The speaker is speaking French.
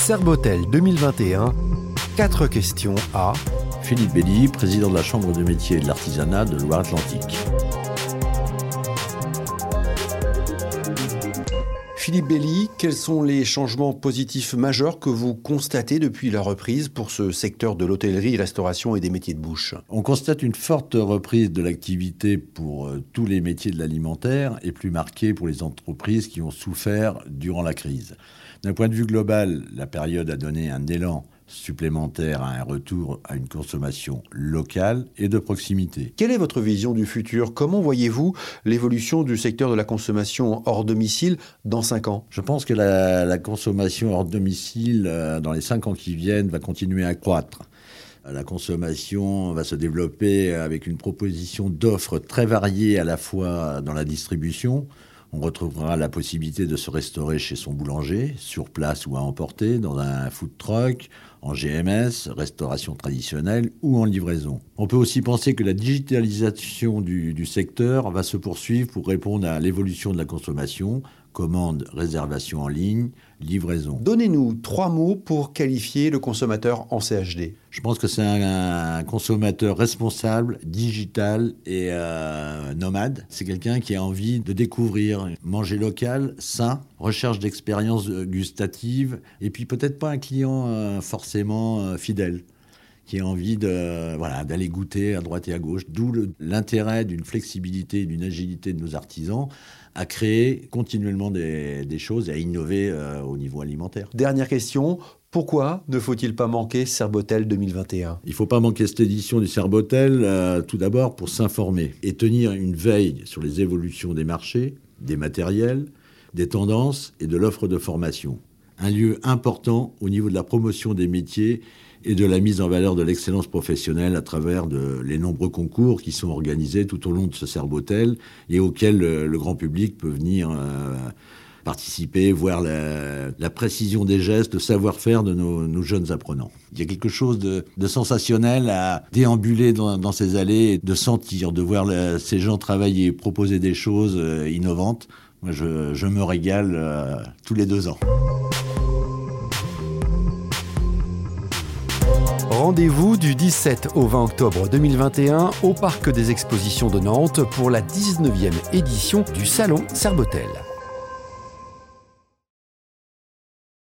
Serbotel 2021. Quatre questions à Philippe Belly, président de la Chambre de métier et de l'artisanat de Loire-Atlantique. Philippe Belly, quels sont les changements positifs majeurs que vous constatez depuis la reprise pour ce secteur de l'hôtellerie, restauration et des métiers de bouche? On constate une forte reprise de l'activité pour euh, tous les métiers de l'alimentaire et plus marquée pour les entreprises qui ont souffert durant la crise. D'un point de vue global, la période a donné un élan supplémentaire à un retour à une consommation locale et de proximité. Quelle est votre vision du futur? Comment voyez-vous l'évolution du secteur de la consommation hors domicile dans 5 ans? Je pense que la, consommation hors domicile, euh, dans les 5 ans qui viennent, va continuer à croître. La consommation va se développer avec une proposition d'offres très variées à la fois dans la distribution, on retrouvera la possibilité de se restaurer chez son boulanger, sur place ou à emporter, dans un food truck, en GMS, restauration traditionnelle ou en livraison. On peut aussi penser que la digitalisation du, secteur va se poursuivre pour répondre à l'évolution de la consommation, commande, réservation en ligne, livraison. Donnez-nous trois mots pour qualifier le consommateur en CHD. Je pense que c'est un, consommateur responsable, digital et euh, nomade. C'est quelqu'un qui a envie de découvrir, manger local, sain, recherche d'expériences gustatives et puis peut-être pas un client euh, forcément euh, fidèle qui a envie de voilà d'aller goûter à droite et à gauche. D'où l'intérêt d'une flexibilité, d'une agilité de nos artisans à créer continuellement des, choses et à innover euh, au niveau alimentaire. Dernière question. Pourquoi ne faut-il pas manquer Serbotel 2021 Il ne faut pas manquer cette édition du Serbotel, euh, tout d'abord pour s'informer et tenir une veille sur les évolutions des marchés, des matériels, des tendances et de l'offre de formation. Un lieu important au niveau de la promotion des métiers et de la mise en valeur de l'excellence professionnelle à travers les nombreux concours qui sont organisés tout au long de ce Serbotel et auxquels le, grand public peut venir euh, participer, voir la, précision des gestes, le savoir-faire de nos, jeunes apprenants. Il y a quelque chose de, sensationnel à déambuler dans, ces allées, de sentir, de voir ces gens travailler, proposer des choses euh, innovantes. Moi, je, me régale euh, tous les deux ans. Rendez-vous du 17 au 20 octobre 2021 au Parc des Expositions de Nantes pour la 19e édition du Salon Serbotel.